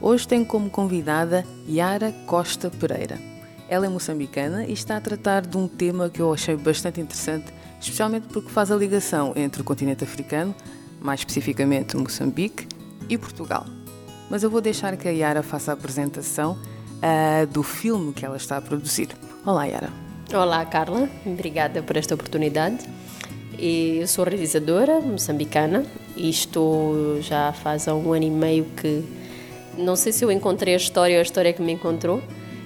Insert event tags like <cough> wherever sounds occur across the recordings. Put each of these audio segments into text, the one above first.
Hoje tenho como convidada Yara Costa Pereira. Ela é moçambicana e está a tratar de um tema que eu achei bastante interessante, especialmente porque faz a ligação entre o continente africano, mais especificamente Moçambique, e Portugal. Mas eu vou deixar que a Yara faça a apresentação uh, do filme que ela está a produzir. Olá, Yara. Olá, Carla. Obrigada por esta oportunidade. Eu sou realizadora moçambicana e estou já faz um ano e meio que não sei se eu encontrei a história ou a história que me encontrou,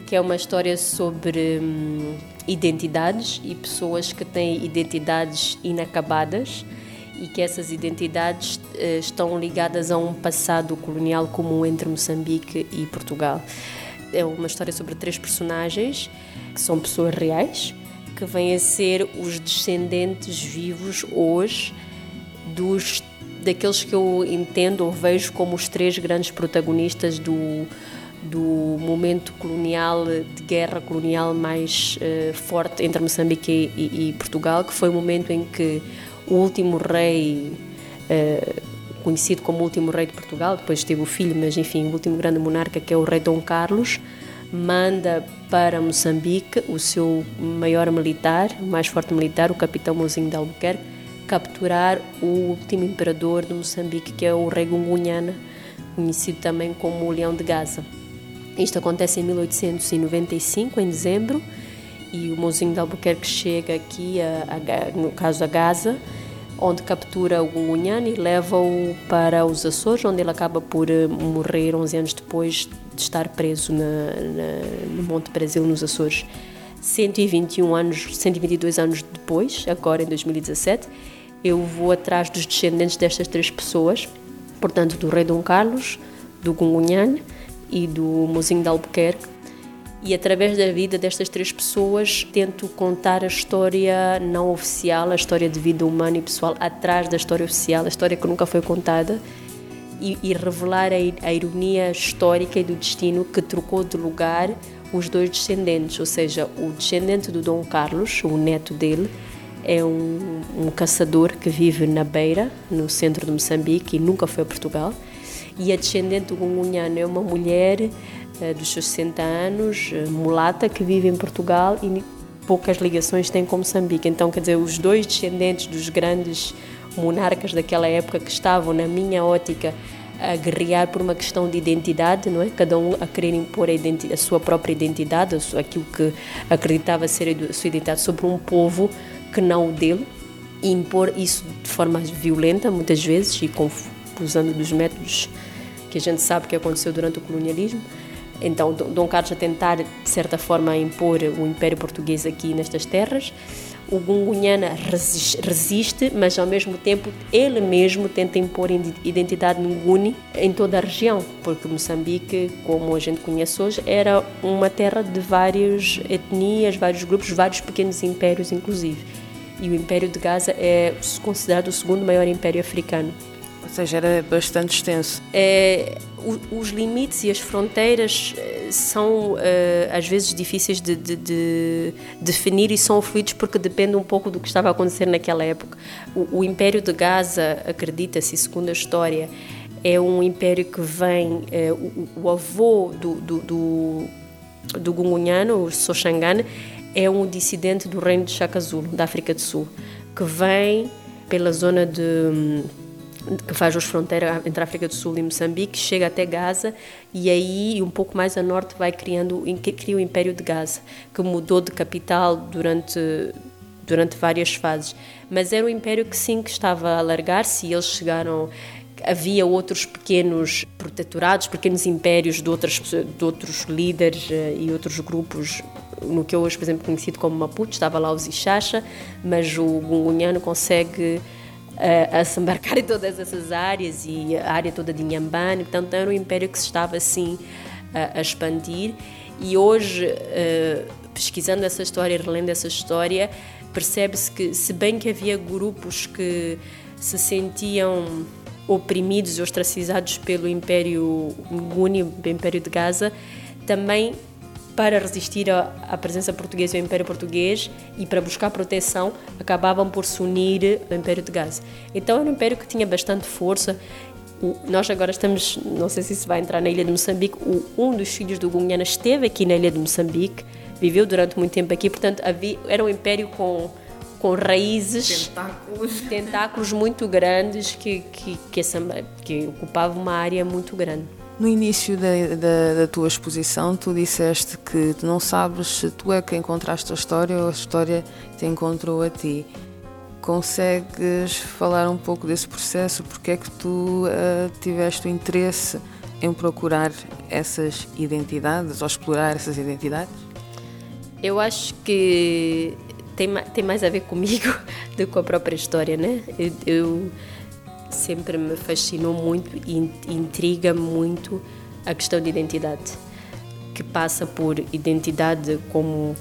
que é uma história sobre hum, identidades e pessoas que têm identidades inacabadas e que essas identidades uh, estão ligadas a um passado colonial comum entre Moçambique e Portugal. É uma história sobre três personagens que são pessoas reais, que vêm a ser os descendentes vivos hoje dos daqueles que eu entendo ou vejo como os três grandes protagonistas do, do momento colonial, de guerra colonial mais uh, forte entre Moçambique e, e, Portugal, que foi o momento em que o último rei, uh, conhecido como o último rei de Portugal, depois teve o filho, mas enfim, o último grande monarca, que é o rei Dom Carlos, manda para Moçambique o seu maior militar, o mais forte militar, o capitão Mozinho de Albuquerque, capturar o último imperador de Moçambique, que é o rei Gungunhana, conhecido também como o Leão de Gaza. Isto acontece em 1895, em dezembro, e o Mozinho de Albuquerque chega aqui, a, a, no caso a Gaza, onde captura o Gungunhana e leva-o para os Açores, onde ele acaba por eh, morrer 11 anos depois de estar preso na, na, no Monte Brasil, nos Açores. 121 anos, 122 anos depois, agora em 2017, eu vou atrás dos descendentes destas três pessoas, portanto, do rei Dom Carlos, do Gungunhan e do Mozinho de Albuquerque. E através da vida destas três pessoas, tento contar a história não oficial, a história de vida humana e pessoal, atrás da história oficial, a história que nunca foi contada, e, e revelar a, a ironia histórica e do destino que trocou de lugar os dois descendentes, ou seja, o descendente do Dom Carlos, o neto dele, é um, um, caçador que vive na Beira, no centro de Moçambique, e nunca foi a Portugal. E a descendente do Gungunhano é uma mulher uh, dos seus 60 anos, uh, mulata, que vive em Portugal e poucas ligações tem com Moçambique. Então, quer dizer, os dois descendentes dos grandes monarcas daquela época que estavam, na minha ótica, a guerrear por uma questão de identidade, não é? Cada um a querer impor a, a sua própria identidade, aquilo que acreditava ser a sua identidade sobre um povo que não o dele e impor isso de forma violenta, muitas vezes, e usando dos métodos que a gente sabe que aconteceu durante o colonialismo. Então, Dom Carlos a tentar, de certa forma, impor o Império Português aqui nestas terras. O Gungunhana resiste, mas ao mesmo tempo ele mesmo tenta impor identidade Nguni em toda a região, porque Moçambique, como a gente conhece hoje, era uma terra de várias etnias, vários grupos, vários pequenos impérios, inclusive e o Império de Gaza é considerado o segundo maior império africano. Ou seja, era bastante extenso. É, os limites e as fronteiras eh, são eh, às vezes difíceis de, de, de, definir e são fluidos porque depende um pouco do que estava a acontecer naquela época. O, o Império de Gaza, acredita-se, segundo a história, é um império que vem. É, o, o, avô do, do, do, do Gungunhano, o Soshangan, é um dissidente do reino de Chaka Zulu, da África do Sul, que vem pela zona de que faz as fronteiras entre a África do Sul e Moçambique, chega até Gaza e aí um pouco mais a norte vai criando cria o Império de Gaza, que mudou de capital durante durante várias fases, mas era um império que sim que estava a alargar-se e eles chegaram havia outros pequenos protetorados, pequenos impérios de, outras, de outros líderes eh, e outros grupos, no que eu hoje, por exemplo, conhecido como Maputo, estava lá os Ixacha, mas o Gungunhano consegue uh, a se embarcar <laughs> em todas essas áreas e a área toda de Inhambane, portanto era um império que se estava assim a, a expandir. E hoje, uh, pesquisando essa história, relendo essa história, percebe-se que, se bem que havia grupos que se sentiam oprimidos e ostracizados pelo Império Guni, o Império de Gaza, também para resistir à, presença portuguesa e ao Império Português e para buscar proteção, acabavam por se unir ao Império de Gaza. Então era um império que tinha bastante força. nós agora estamos, não sei se isso vai entrar na ilha de Moçambique, um dos filhos do Gunhana esteve aqui na ilha de Moçambique, viveu durante muito tempo aqui, portanto havia, era um império com com raízes, tentáculos, tentáculos muito grandes que, que, que, essa, que ocupava uma área muito grande. No início da, da, da, tua exposição, tu disseste que não sabes se tu é que encontraste a história ou a história te encontrou a ti. Consegues falar um pouco desse processo? Porque é que tu uh, tiveste o interesse em procurar essas identidades ou explorar essas identidades? Eu acho que tem, tem mais a ver comigo <laughs> do que com a própria história, né? Eu, eu sempre me fascinou muito e intriga muito a questão de identidade, que passa por identidade como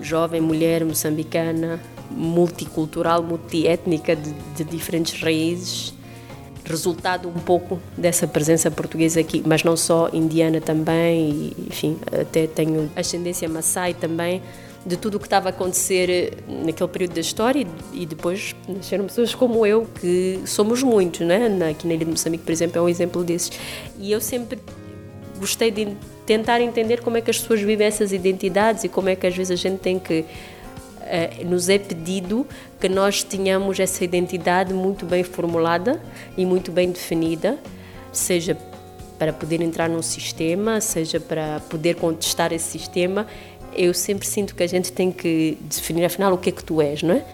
jovem mulher moçambicana, multicultural, multiétnica, de, de diferentes raízes, resultado um pouco dessa presença portuguesa aqui, mas não só indiana também, enfim, até tenho ascendência maçai também, de tudo o que estava a acontecer eh, naquele período da história e depois nasceram pessoas como eu, que somos muitos, né? Aqui na Ilha de Moçambique, por exemplo, é um exemplo desses. E eu sempre gostei de tentar entender como é que as pessoas vivem essas identidades e como é que às vezes a gente tem que Uh, nos é pedido que nós tenhamos essa identidade muito bem formulada e muito bem definida, seja para poder entrar num sistema, seja para poder contestar esse sistema eu sempre sinto que a gente tem que definir afinal o que é que tu és, não é?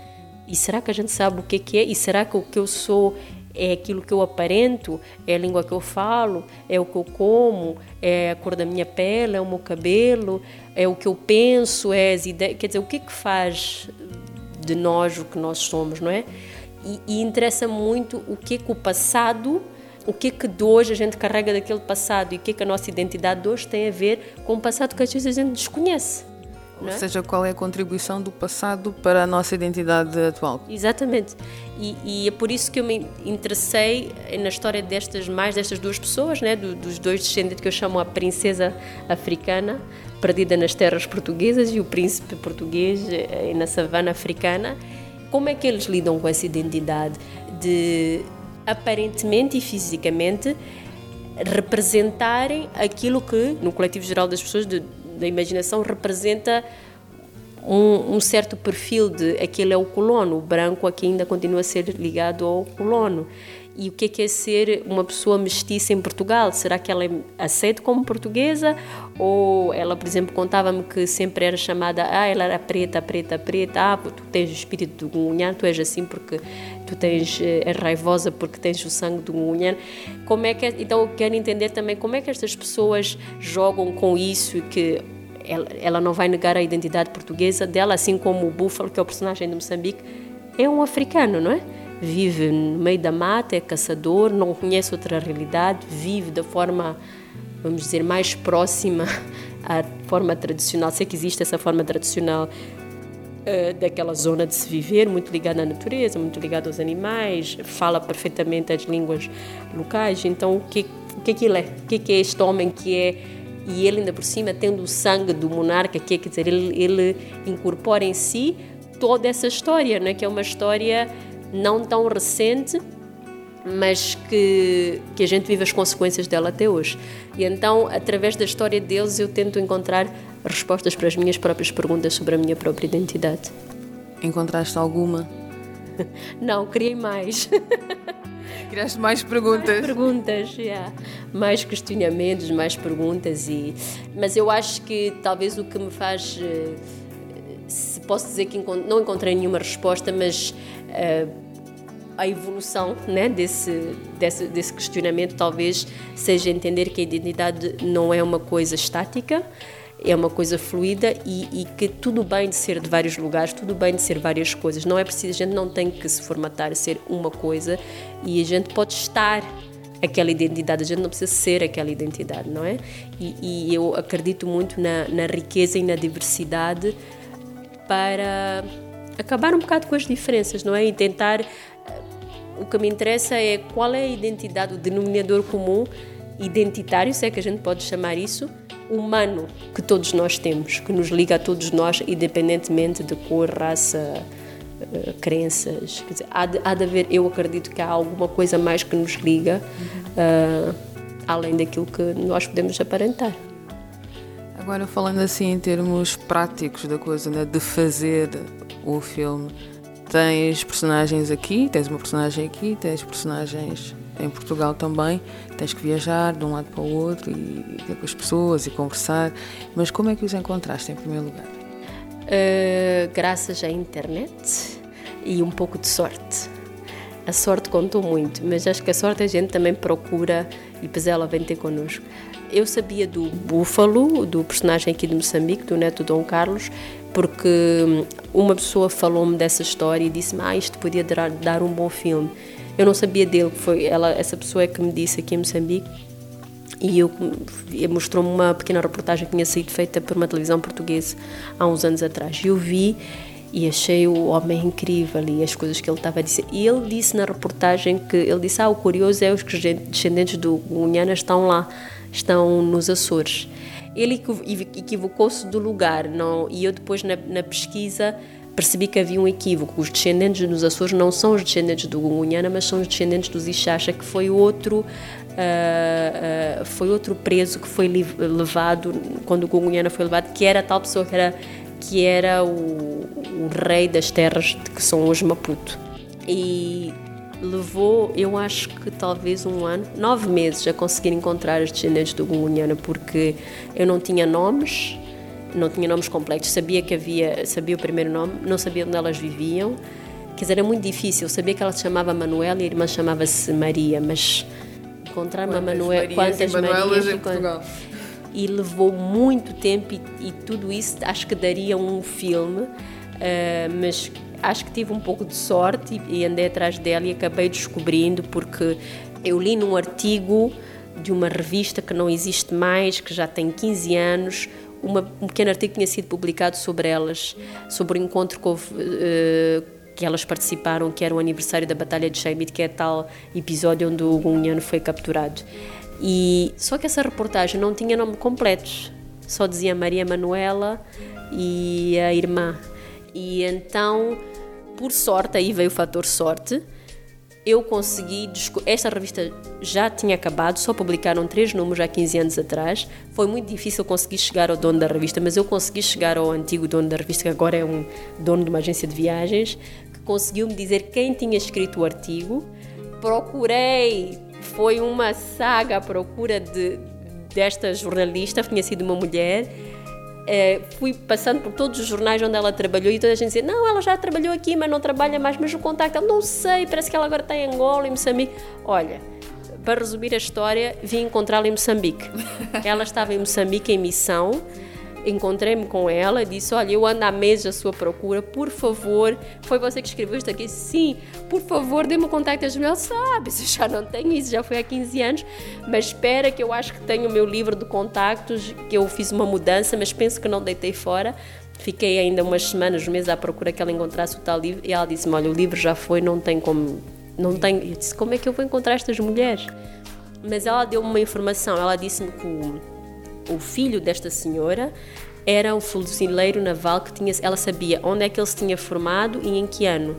E será que a gente sabe o que é que é? E será que o que eu sou é aquilo que eu aparento? É a língua que eu falo? É o que eu como? É a cor da minha pele? É o meu cabelo? É o que eu penso? É as ideias? Quer dizer, o que é que faz de nós o que nós somos, não é? E, e interessa muito o que é que o passado o que é que de hoje a gente carrega daquele passado e o que é que a nossa identidade de hoje tem a ver com o passado que às vezes a gente desconhece. Ou é? seja, qual é a contribuição do passado para a nossa identidade atual. Exatamente. E, e, é por isso que eu me interessei na história destas mais destas duas pessoas, né, do, dos dois descendentes que eu chamo a princesa africana, perdida nas terras portuguesas, e o príncipe português eh, na savana africana. Como é que eles lidam com essa identidade de aparentemente e fisicamente representarem aquilo que no coletivo geral das pessoas de, da imaginação representa um, um, certo perfil de aquele é o colono, o branco aqui ainda continua a ser ligado ao colono. E o que é, que é ser uma pessoa mestiça em Portugal? Será que ela é aceita como portuguesa? Ou ela, por exemplo, contava-me que sempre era chamada, ah, ela era preta, preta, preta, ah, tu tens o espírito do Gunhã, tu és assim porque tu tens, eh, és raivosa porque tens o sangue do Gunhã. Como é que é? Então eu quero entender também como é que estas pessoas jogam com isso que ela, ela não vai negar a identidade portuguesa dela, assim como o Búfalo, que é o personagem de Moçambique, é um africano, não é? Vive no meio da mata, é caçador, não conhece outra realidade, vive da forma, vamos dizer, mais próxima à forma tradicional, se é que existe essa forma tradicional uh, daquela zona de se viver, muito ligada à natureza, muito ligada aos animais, fala perfeitamente as línguas locais. Então, o que, o que é que ele é? O que é, que é este homem que é e ele ainda por cima tendo o sangue do monarca, que é, quer dizer, ele, ele incorpora em si toda essa história, né? que é uma história não tão recente, mas que, que a gente vive as consequências dela até hoje. E então, através da história deles, eu tento encontrar respostas para as minhas próprias perguntas sobre a minha própria identidade. Encontraste alguma? <laughs> Não, criei mais. <laughs> Criaste mais perguntas. Mais perguntas, yeah. mais questionamentos, mais perguntas. E... Mas eu acho que talvez o que me faz. Eh, se posso dizer que não encontrei nenhuma resposta, mas uh, a evolução né, desse, desse, desse questionamento talvez seja entender que a identidade não é uma coisa estática, é uma coisa fluida e, e, que tudo bem de ser de vários lugares, tudo bem de ser várias coisas. Não é preciso, a gente não tem que se formatar a ser uma coisa e a gente pode estar aquela identidade. A gente não precisa ser aquela identidade, não é? E, e eu acredito muito na, na riqueza e na diversidade para acabar um bocado com as diferenças, não é? E tentar. O que me interessa é qual é a identidade, o denominador comum identitário, se é que a gente pode chamar isso, humano que todos nós temos, que nos liga a todos nós, independentemente de cor, raça, uh, crenças. Quer dizer, há, de, há de haver, eu acredito que há alguma coisa mais que nos liga, uh, além daquilo que nós podemos aparentar. Agora, falando assim em termos práticos da coisa, né, de fazer o filme, tens personagens aqui, tens uma personagem aqui, tens personagens em Portugal também, tens que viajar de um lado para o outro e ter com as pessoas e conversar. Mas como é que os encontraste em primeiro lugar? Uh, graças à internet e um pouco de sorte. A sorte contou muito, mas acho que a sorte a gente também procura e depois ela vem ter connosco. Eu sabia do Búfalo, do personagem aqui de Moçambique, do neto Dom Carlos, porque uma pessoa falou-me dessa história e disse-me: Ah, isto podia dar, dar um bom filme. Eu não sabia dele, foi ela, essa pessoa é que me disse aqui em Moçambique. E eu, mostrou-me uma pequena reportagem que tinha sido feita por uma televisão portuguesa há uns anos atrás. Eu vi e achei o homem incrível e as coisas que ele estava a dizer. E ele disse na reportagem que ele disse: "Ah, o curioso é os descendentes do Gunhana estão lá, estão nos Açores". Ele equivocou-se do lugar, não? E eu depois na, na pesquisa percebi que havia um equívoco. Os descendentes dos Açores não são os descendentes do Gungunhana, mas são os descendentes dos Ixacha, que foi outro, uh, uh, foi outro preso que foi levado, quando o Gungunhana foi levado, que era tal pessoa que era, que era o, o rei das terras que são hoje Maputo. E levou, eu acho que talvez um ano, nove meses a conseguir encontrar os descendentes do Gungunhana, porque eu não tinha nomes, não tinha nomes completos, sabia que havia, sabia o primeiro nome, não sabia onde elas viviam. Quer dizer, era muito difícil. sabia que ela se chamava Manuela e a irmã chamava-se Maria, mas encontrar uma Manuela, quantas Marias em Portugal. E levou muito tempo e, e, tudo isso acho que daria um filme, uh, mas acho que tive um pouco de sorte e, andei atrás dela e acabei descobrindo porque eu li num artigo de uma revista que não existe mais, que já tem 15 anos, uma, um pequeno artigo tinha sido publicado sobre elas, sobre o encontro que, houve, uh, que elas participaram, que era o aniversário da Batalha de Sheimit, que é tal episódio onde o Gunhano foi capturado. E só que essa reportagem não tinha nome completos, só dizia Maria Manuela e a irmã. E então, por sorte, aí veio o fator sorte, eu consegui. Esta revista já tinha acabado, só publicaram três números há 15 anos atrás. Foi muito difícil conseguir chegar ao dono da revista, mas eu consegui chegar ao antigo dono da revista, que agora é um dono de uma agência de viagens, que conseguiu me dizer quem tinha escrito o artigo. Procurei, foi uma saga à procura de, desta jornalista, tinha sido uma mulher é, fui passando por todos os jornais onde ela trabalhou e toda a gente dizia: Não, ela já trabalhou aqui, mas não trabalha mais. Mas o contacto, eu não sei, parece que ela agora está em Angola, em Moçambique. Olha, para resumir a história, vim encontrá-la em Moçambique. <laughs> ela estava em Moçambique em missão encontrei-me com ela, disse: Olha, eu ando há meses à sua procura, por favor. Foi você que escreveu isto aqui? Sim, por favor, dê-me o contacto meus. Sabe, eu já não tenho isso, já foi há 15 anos, mas espera que eu acho que tenho o meu livro de contactos, que eu fiz uma mudança, mas penso que não deitei fora. Fiquei ainda umas semanas, meses à procura que ela encontrasse o tal livro e ela disse-me: Olha, o livro já foi, não tem como. Não tem. Eu disse: Como é que eu vou encontrar estas mulheres? Mas ela deu-me uma informação, ela disse-me que o o filho desta senhora era um fuzileiro naval que tinha, ela sabia onde é que ele se tinha formado e em que ano.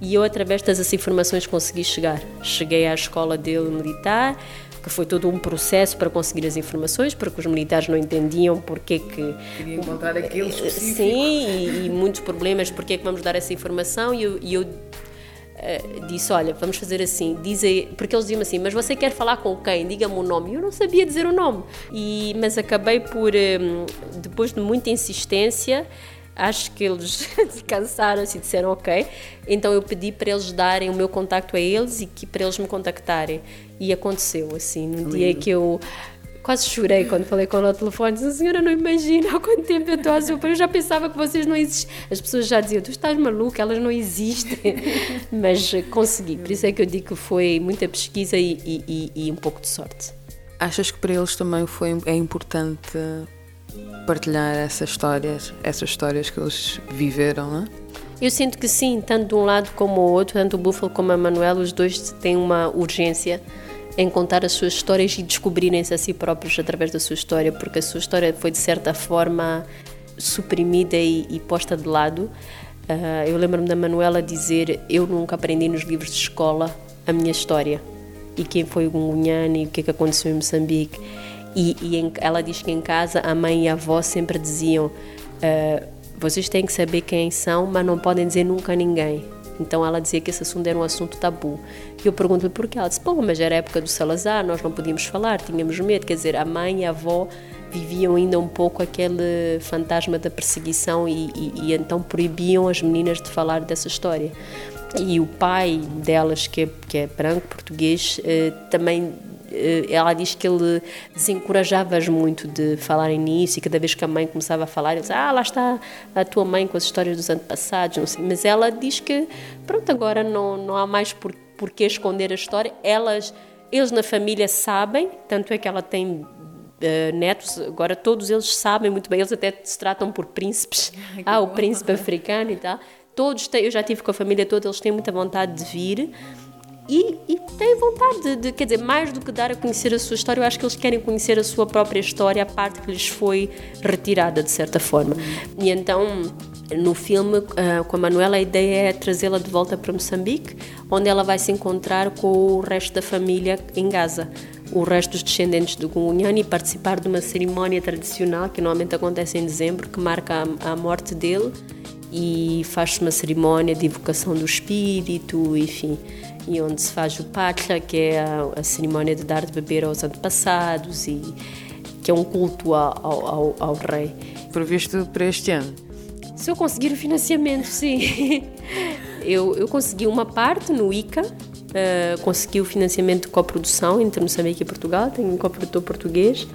E eu, através dessas informações, consegui chegar. Cheguei à escola dele militar, que foi todo um processo para conseguir as informações, porque os militares não entendiam porque que... Queriam encontrar aquele específico. Sim, e, e muitos problemas, porque é que vamos dar essa informação, e eu, e eu uh, disse: Olha, vamos fazer assim. Diz aí, porque eles diziam assim: Mas você quer falar com quem? Diga-me o nome. Eu não sabia dizer o nome. E, mas acabei por, um, eh, depois de muita insistência, acho que eles <laughs> cansaram-se e disseram ok. Então eu pedi para eles darem o meu contacto a eles e que para eles me contactarem. E aconteceu assim, no Lindo. dia que eu quase chorei quando falei com ela ao telefone. Disse, a senhora não imagina há quanto tempo eu estou a sofrer. Eu já pensava que vocês não existem. As pessoas já diziam, tu estás maluca, elas não existem. <laughs> Mas consegui. Por isso é que eu digo que foi muita pesquisa e, e, e um pouco de sorte. Achas que para eles também foi, é importante partilhar essas histórias, essas histórias que eles viveram, não é? Eu sinto que sim, tanto de um lado como o outro, tanto o Buffalo como a Manuel, os dois têm uma urgência em contar as suas histórias e descobrirem-se a si próprios através da sua história, porque a sua história foi de certa forma suprimida e, e posta de lado. Uh, eu lembro-me da Manuela dizer: Eu nunca aprendi nos livros de escola a minha história e quem foi o Gungunhane e o que é que aconteceu em Moçambique. E, e em, ela diz que em casa a mãe e a avó sempre diziam: uh, vocês têm que saber quem são, mas não podem dizer nunca a ninguém. Então ela dizia que esse assunto era um assunto tabu. E eu pergunto-lhe porquê. Ela disse: Pô, mas era a época do Salazar, nós não podíamos falar, tínhamos medo. Quer dizer, a mãe e a avó viviam ainda um pouco aquele fantasma da perseguição e, e, e então proibiam as meninas de falar dessa história. E o pai delas, que é, que é branco, português, eh, também ela diz que ele desencorajava-as muito de falarem nisso e cada vez que a mãe começava a falar, ele dizia, ah, lá está a tua mãe com as histórias dos antepassados, não sei. Mas ela diz que, pronto, agora não, não há mais por, por que esconder a história. Elas, eles na família sabem, tanto é que ela tem Uh, netos, agora todos eles sabem muito bem, eles até se tratam por príncipes. <laughs> ah, o príncipe africano e tal. Todos têm, eu já tive com a família toda, eles têm muita vontade de vir e, e têm vontade de, de, quer dizer, mais do que dar a conhecer a sua história, eu acho que eles querem conhecer a sua própria história, a parte que lhes foi retirada, de certa forma. E então, no filme, uh, com a Manuela, a ideia é trazê-la de volta para Moçambique, onde ela vai se encontrar com o resto da família em Gaza o resto dos descendentes do Gungunhani e participar de uma cerimónia tradicional que normalmente acontece em dezembro, que marca a, a morte dele e faz-se uma cerimónia de evocação do espírito, enfim e onde se faz o patla, que é a, a, cerimónia de dar de beber aos antepassados e que é um culto ao, ao, ao rei. Previsto para este ano? Se eu conseguir o financiamento, sim. <laughs> eu, eu consegui uma parte no ICA, uh, consegui o financiamento de coprodução entre Moçambique e Portugal, tenho um coprodutor português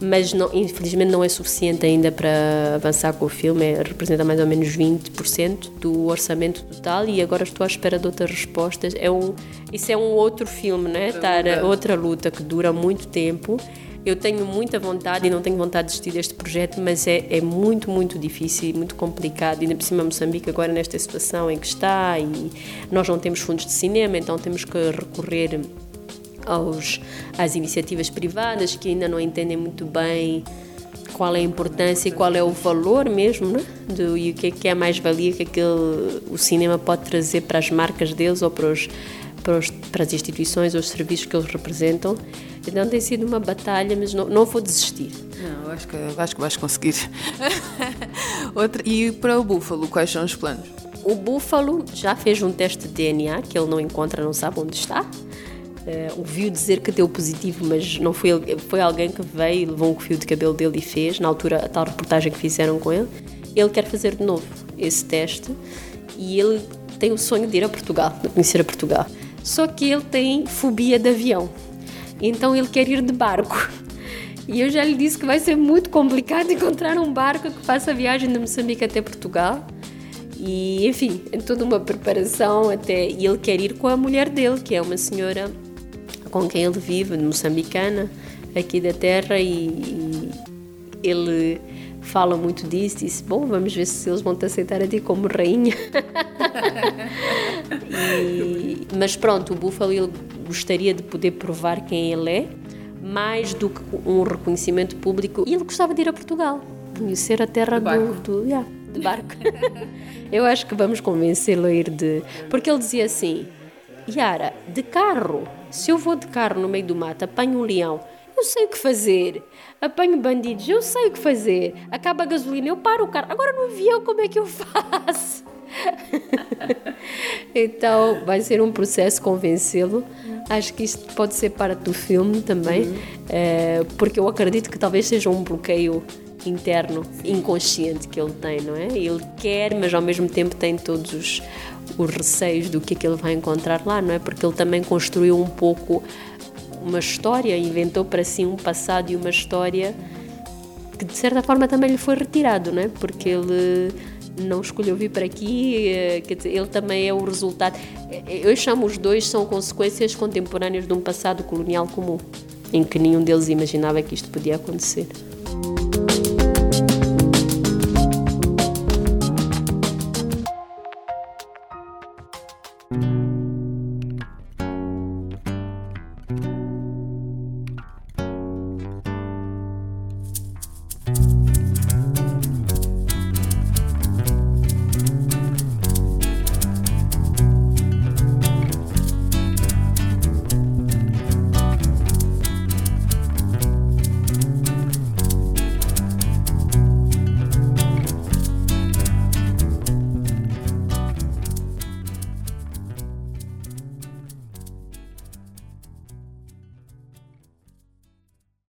mas não, infelizmente não é suficiente ainda para avançar com o filme, é, representa mais ou menos 20% do orçamento total e agora estou à espera de outras respostas. É um, isso é um outro filme, né? Estar, outra luta que dura muito tempo. Eu tenho muita vontade e não tenho vontade de desistir deste projeto, mas é, é muito, muito difícil, muito complicado. E ainda por cima Moçambique agora nesta situação em que está e nós não temos fundos de cinema, então temos que recorrer aos, às iniciativas privadas que ainda não entendem muito bem qual é a importância e qual é o valor mesmo né? Do, e o que é, que é a mais-valia que aquele, o cinema pode trazer para as marcas deles ou para, os, para, os, para as instituições ou os serviços que eles representam. Então tem sido uma batalha, mas não, não vou desistir. Não, acho que, acho que vais conseguir. <laughs> Outra, e para o Búfalo, quais são os planos? O Búfalo já fez um teste de DNA que ele não encontra, não sabe onde está. Uh, ouviu dizer que deu positivo, mas não foi foi alguém que veio e levou um fio de cabelo dele e fez, na altura, a tal reportagem que fizeram com ele. Ele quer fazer de novo esse teste e ele tem o sonho de ir a Portugal, de conhecer a Portugal. Só que ele tem fobia de avião, então ele quer ir de barco. E eu já lhe disse que vai ser muito complicado <laughs> encontrar um barco que faça a viagem de Moçambique até Portugal. E, enfim, é toda uma preparação até. E ele quer ir com a mulher dele, que é uma senhora com quem ele vive, moçambicana, aqui da terra, e, e ele fala muito disso, disse, bom, vamos ver se eles vão te aceitar a ti como rainha. <laughs> e, mas pronto, o Buffalo ele gostaria de poder provar quem ele é, mais do que um reconhecimento público, e ele gostava de ir a Portugal, conhecer a terra barco. Do, do yeah, de barco. <laughs> Eu acho que vamos convencê-lo a ir de... Porque ele dizia assim, Yara, de carro se eu vou de carro no meio do mato, apanho um leão, eu sei o que fazer. Apanho bandidos, eu sei o que fazer. Acaba a gasolina, eu paro o carro. Agora no avião, como é que eu <laughs> faço? <laughs> então vai ser um processo convencê-lo. Acho que isto pode ser parte do filme também, uhum. é, porque eu acredito que talvez seja um bloqueio interno, inconsciente que ele tem, não é? Ele quer, mas ao mesmo tempo tem todos os, os receios do que é que ele vai encontrar lá, não é? Porque ele também construiu um pouco uma história, inventou para si um passado e uma história que de certa forma também lhe foi retirado, não é? Porque ele não escolheu vir para aqui, eh, ele também é o resultado. Eu chamo os dois são consequências contemporâneas de um passado colonial comum, em que nenhum deles imaginava que isto podia acontecer.